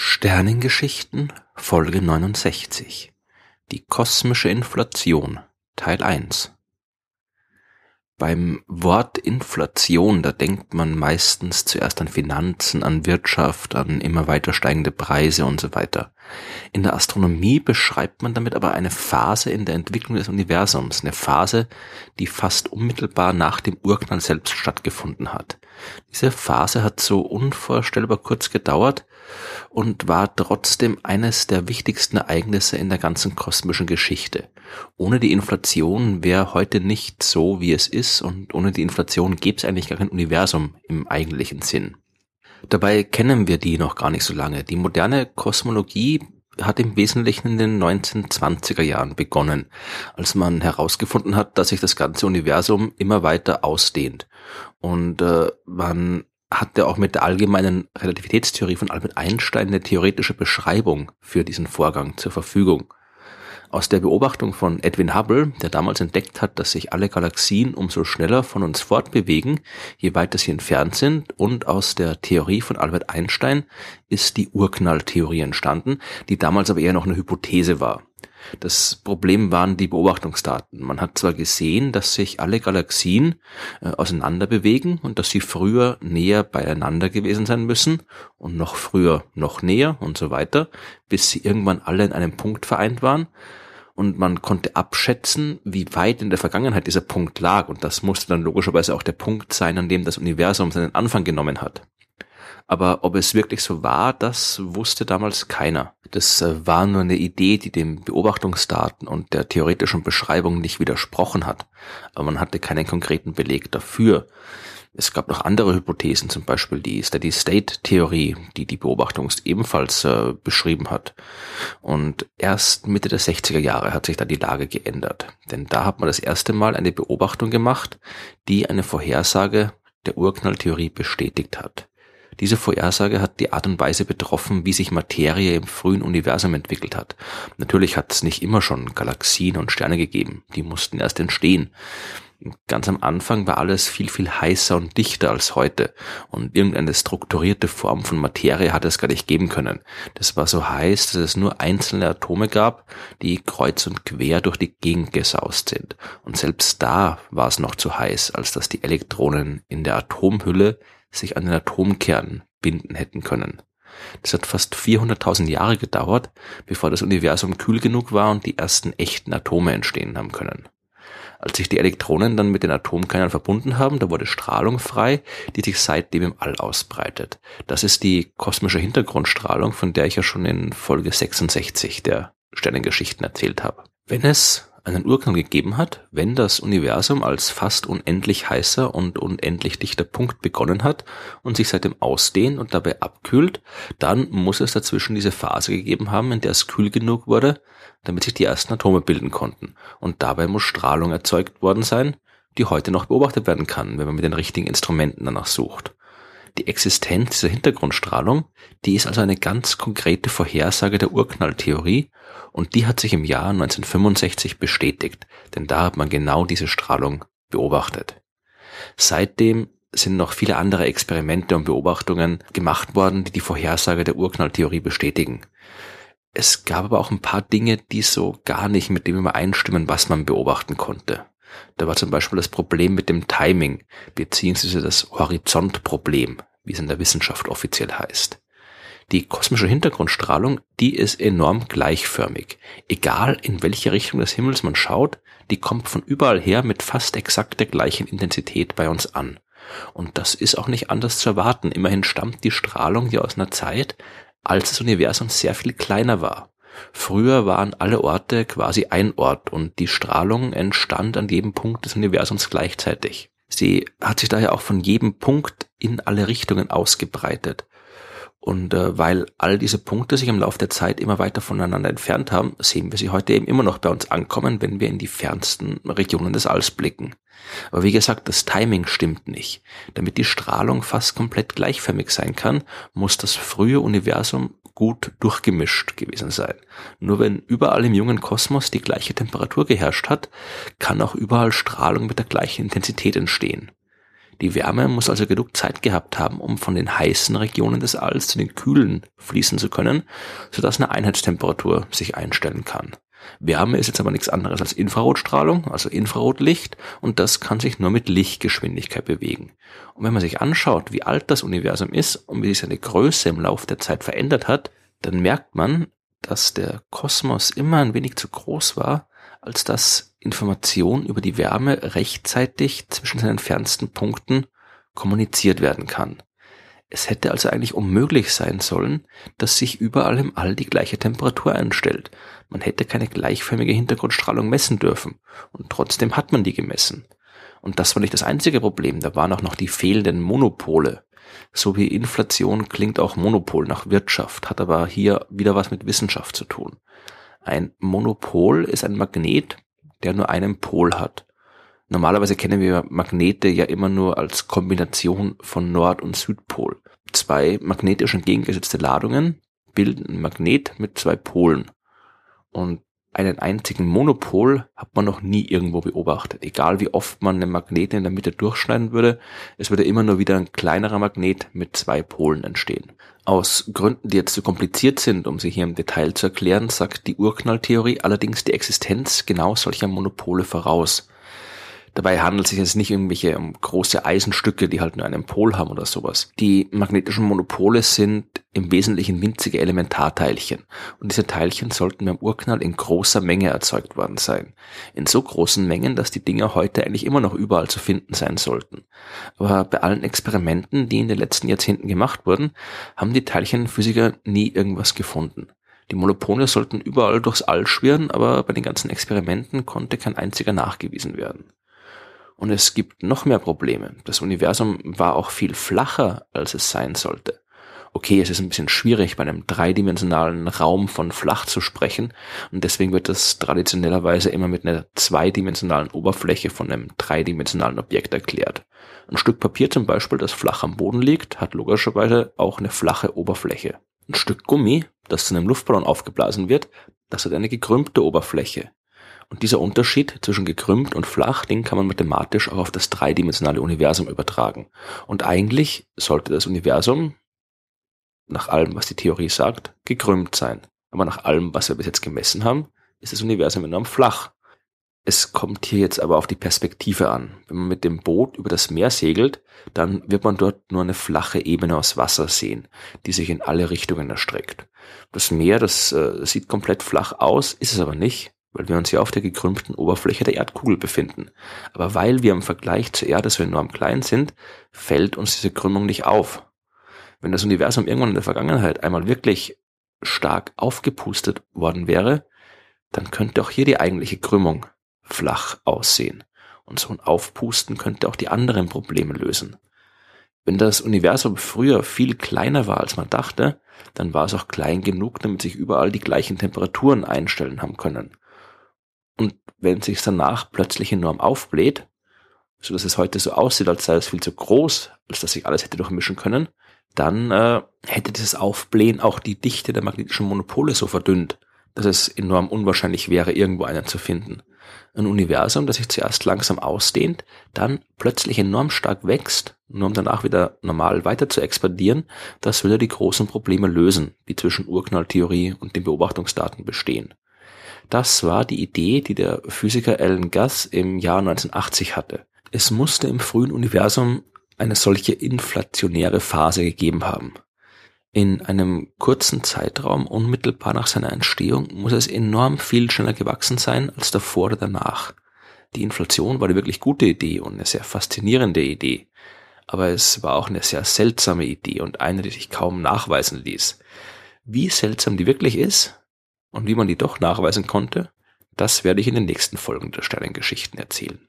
Sternengeschichten Folge 69 Die kosmische Inflation Teil 1 beim Wort Inflation, da denkt man meistens zuerst an Finanzen, an Wirtschaft, an immer weiter steigende Preise und so weiter. In der Astronomie beschreibt man damit aber eine Phase in der Entwicklung des Universums, eine Phase, die fast unmittelbar nach dem Urknall selbst stattgefunden hat. Diese Phase hat so unvorstellbar kurz gedauert und war trotzdem eines der wichtigsten Ereignisse in der ganzen kosmischen Geschichte. Ohne die Inflation wäre heute nicht so, wie es ist und ohne die Inflation gäbe es eigentlich gar kein Universum im eigentlichen Sinn. Dabei kennen wir die noch gar nicht so lange. Die moderne Kosmologie hat im Wesentlichen in den 1920er Jahren begonnen, als man herausgefunden hat, dass sich das ganze Universum immer weiter ausdehnt. Und äh, man hatte auch mit der allgemeinen Relativitätstheorie von Albert Einstein eine theoretische Beschreibung für diesen Vorgang zur Verfügung. Aus der Beobachtung von Edwin Hubble, der damals entdeckt hat, dass sich alle Galaxien umso schneller von uns fortbewegen, je weiter sie entfernt sind, und aus der Theorie von Albert Einstein ist die Urknalltheorie entstanden, die damals aber eher noch eine Hypothese war. Das Problem waren die Beobachtungsdaten. Man hat zwar gesehen, dass sich alle Galaxien äh, auseinander bewegen und dass sie früher näher beieinander gewesen sein müssen und noch früher noch näher und so weiter, bis sie irgendwann alle in einem Punkt vereint waren. Und man konnte abschätzen, wie weit in der Vergangenheit dieser Punkt lag. Und das musste dann logischerweise auch der Punkt sein, an dem das Universum seinen Anfang genommen hat. Aber ob es wirklich so war, das wusste damals keiner. Das äh, war nur eine Idee, die den Beobachtungsdaten und der theoretischen Beschreibung nicht widersprochen hat. Aber man hatte keinen konkreten Beleg dafür. Es gab noch andere Hypothesen, zum Beispiel die Steady-State-Theorie, die die Beobachtung ebenfalls äh, beschrieben hat. Und erst Mitte der 60er Jahre hat sich da die Lage geändert. Denn da hat man das erste Mal eine Beobachtung gemacht, die eine Vorhersage der Urknalltheorie bestätigt hat. Diese Vorhersage hat die Art und Weise betroffen, wie sich Materie im frühen Universum entwickelt hat. Natürlich hat es nicht immer schon Galaxien und Sterne gegeben, die mussten erst entstehen. Ganz am Anfang war alles viel, viel heißer und dichter als heute und irgendeine strukturierte Form von Materie hat es gar nicht geben können. Das war so heiß, dass es nur einzelne Atome gab, die kreuz und quer durch die Gegend gesaust sind. Und selbst da war es noch zu heiß, als dass die Elektronen in der Atomhülle sich an den Atomkern binden hätten können. Das hat fast 400.000 Jahre gedauert, bevor das Universum kühl genug war und die ersten echten Atome entstehen haben können. Als sich die Elektronen dann mit den Atomkernen verbunden haben, da wurde Strahlung frei, die sich seitdem im All ausbreitet. Das ist die kosmische Hintergrundstrahlung, von der ich ja schon in Folge 66 der Sternengeschichten erzählt habe. Wenn es einen Urknall gegeben hat, wenn das Universum als fast unendlich heißer und unendlich dichter Punkt begonnen hat und sich seitdem ausdehnt und dabei abkühlt, dann muss es dazwischen diese Phase gegeben haben, in der es kühl genug wurde, damit sich die ersten Atome bilden konnten. Und dabei muss Strahlung erzeugt worden sein, die heute noch beobachtet werden kann, wenn man mit den richtigen Instrumenten danach sucht. Die Existenz dieser Hintergrundstrahlung, die ist also eine ganz konkrete Vorhersage der Urknalltheorie und die hat sich im Jahr 1965 bestätigt, denn da hat man genau diese Strahlung beobachtet. Seitdem sind noch viele andere Experimente und Beobachtungen gemacht worden, die die Vorhersage der Urknalltheorie bestätigen. Es gab aber auch ein paar Dinge, die so gar nicht mit dem übereinstimmen, was man beobachten konnte. Da war zum Beispiel das Problem mit dem Timing, beziehungsweise das Horizontproblem, wie es in der Wissenschaft offiziell heißt. Die kosmische Hintergrundstrahlung, die ist enorm gleichförmig. Egal in welche Richtung des Himmels man schaut, die kommt von überall her mit fast exakt der gleichen Intensität bei uns an. Und das ist auch nicht anders zu erwarten. Immerhin stammt die Strahlung ja aus einer Zeit, als das Universum sehr viel kleiner war. Früher waren alle Orte quasi ein Ort und die Strahlung entstand an jedem Punkt des Universums gleichzeitig. Sie hat sich daher auch von jedem Punkt in alle Richtungen ausgebreitet. Und äh, weil all diese Punkte sich im Laufe der Zeit immer weiter voneinander entfernt haben, sehen wir sie heute eben immer noch bei uns ankommen, wenn wir in die fernsten Regionen des Alls blicken. Aber wie gesagt, das Timing stimmt nicht. Damit die Strahlung fast komplett gleichförmig sein kann, muss das frühe Universum gut durchgemischt gewesen sein. Nur wenn überall im jungen Kosmos die gleiche Temperatur geherrscht hat, kann auch überall Strahlung mit der gleichen Intensität entstehen. Die Wärme muss also genug Zeit gehabt haben, um von den heißen Regionen des Alls zu den kühlen fließen zu können, sodass eine Einheitstemperatur sich einstellen kann. Wärme ist jetzt aber nichts anderes als Infrarotstrahlung, also Infrarotlicht, und das kann sich nur mit Lichtgeschwindigkeit bewegen. Und wenn man sich anschaut, wie alt das Universum ist und wie sich seine Größe im Laufe der Zeit verändert hat, dann merkt man, dass der Kosmos immer ein wenig zu groß war, als dass Information über die Wärme rechtzeitig zwischen seinen fernsten Punkten kommuniziert werden kann. Es hätte also eigentlich unmöglich sein sollen, dass sich überall im All die gleiche Temperatur einstellt. Man hätte keine gleichförmige Hintergrundstrahlung messen dürfen. Und trotzdem hat man die gemessen. Und das war nicht das einzige Problem. Da waren auch noch die fehlenden Monopole. So wie Inflation klingt auch Monopol nach Wirtschaft, hat aber hier wieder was mit Wissenschaft zu tun. Ein Monopol ist ein Magnet, der nur einen Pol hat. Normalerweise kennen wir Magnete ja immer nur als Kombination von Nord- und Südpol. Zwei magnetisch entgegengesetzte Ladungen bilden ein Magnet mit zwei Polen. Und einen einzigen Monopol hat man noch nie irgendwo beobachtet. Egal wie oft man einen Magnet in der Mitte durchschneiden würde, es würde immer nur wieder ein kleinerer Magnet mit zwei Polen entstehen. Aus Gründen, die jetzt zu kompliziert sind, um sie hier im Detail zu erklären, sagt die Urknalltheorie allerdings die Existenz genau solcher Monopole voraus. Dabei handelt es sich jetzt nicht irgendwelche um große Eisenstücke, die halt nur einen Pol haben oder sowas. Die magnetischen Monopole sind im Wesentlichen winzige Elementarteilchen. Und diese Teilchen sollten beim Urknall in großer Menge erzeugt worden sein. In so großen Mengen, dass die Dinger heute eigentlich immer noch überall zu finden sein sollten. Aber bei allen Experimenten, die in den letzten Jahrzehnten gemacht wurden, haben die Teilchenphysiker nie irgendwas gefunden. Die Monopole sollten überall durchs All schwirren, aber bei den ganzen Experimenten konnte kein einziger nachgewiesen werden. Und es gibt noch mehr Probleme. Das Universum war auch viel flacher, als es sein sollte. Okay, es ist ein bisschen schwierig, bei einem dreidimensionalen Raum von flach zu sprechen. Und deswegen wird das traditionellerweise immer mit einer zweidimensionalen Oberfläche von einem dreidimensionalen Objekt erklärt. Ein Stück Papier zum Beispiel, das flach am Boden liegt, hat logischerweise auch eine flache Oberfläche. Ein Stück Gummi, das zu einem Luftballon aufgeblasen wird, das hat eine gekrümmte Oberfläche. Und dieser Unterschied zwischen gekrümmt und flach, den kann man mathematisch auch auf das dreidimensionale Universum übertragen. Und eigentlich sollte das Universum, nach allem, was die Theorie sagt, gekrümmt sein. Aber nach allem, was wir bis jetzt gemessen haben, ist das Universum enorm flach. Es kommt hier jetzt aber auf die Perspektive an. Wenn man mit dem Boot über das Meer segelt, dann wird man dort nur eine flache Ebene aus Wasser sehen, die sich in alle Richtungen erstreckt. Das Meer, das äh, sieht komplett flach aus, ist es aber nicht, weil wir uns ja auf der gekrümmten Oberfläche der Erdkugel befinden. Aber weil wir im Vergleich zur Erde so enorm klein sind, fällt uns diese Krümmung nicht auf. Wenn das Universum irgendwann in der Vergangenheit einmal wirklich stark aufgepustet worden wäre, dann könnte auch hier die eigentliche Krümmung flach aussehen. Und so ein Aufpusten könnte auch die anderen Probleme lösen. Wenn das Universum früher viel kleiner war, als man dachte, dann war es auch klein genug, damit sich überall die gleichen Temperaturen einstellen haben können. Und wenn sich danach plötzlich enorm aufbläht, so dass es heute so aussieht, als sei es viel zu groß, als dass sich alles hätte durchmischen können, dann äh, hätte dieses Aufblähen auch die Dichte der magnetischen Monopole so verdünnt, dass es enorm unwahrscheinlich wäre, irgendwo einen zu finden. Ein Universum, das sich zuerst langsam ausdehnt, dann plötzlich enorm stark wächst, nur um danach wieder normal weiter zu expandieren, das würde die großen Probleme lösen, die zwischen Urknalltheorie und den Beobachtungsdaten bestehen. Das war die Idee, die der Physiker Alan Guss im Jahr 1980 hatte. Es musste im frühen Universum eine solche inflationäre Phase gegeben haben. In einem kurzen Zeitraum unmittelbar nach seiner Entstehung muss es enorm viel schneller gewachsen sein als davor oder danach. Die Inflation war eine wirklich gute Idee und eine sehr faszinierende Idee. Aber es war auch eine sehr seltsame Idee und eine, die sich kaum nachweisen ließ. Wie seltsam die wirklich ist, und wie man die doch nachweisen konnte, das werde ich in den nächsten Folgen der Sternengeschichten erzählen.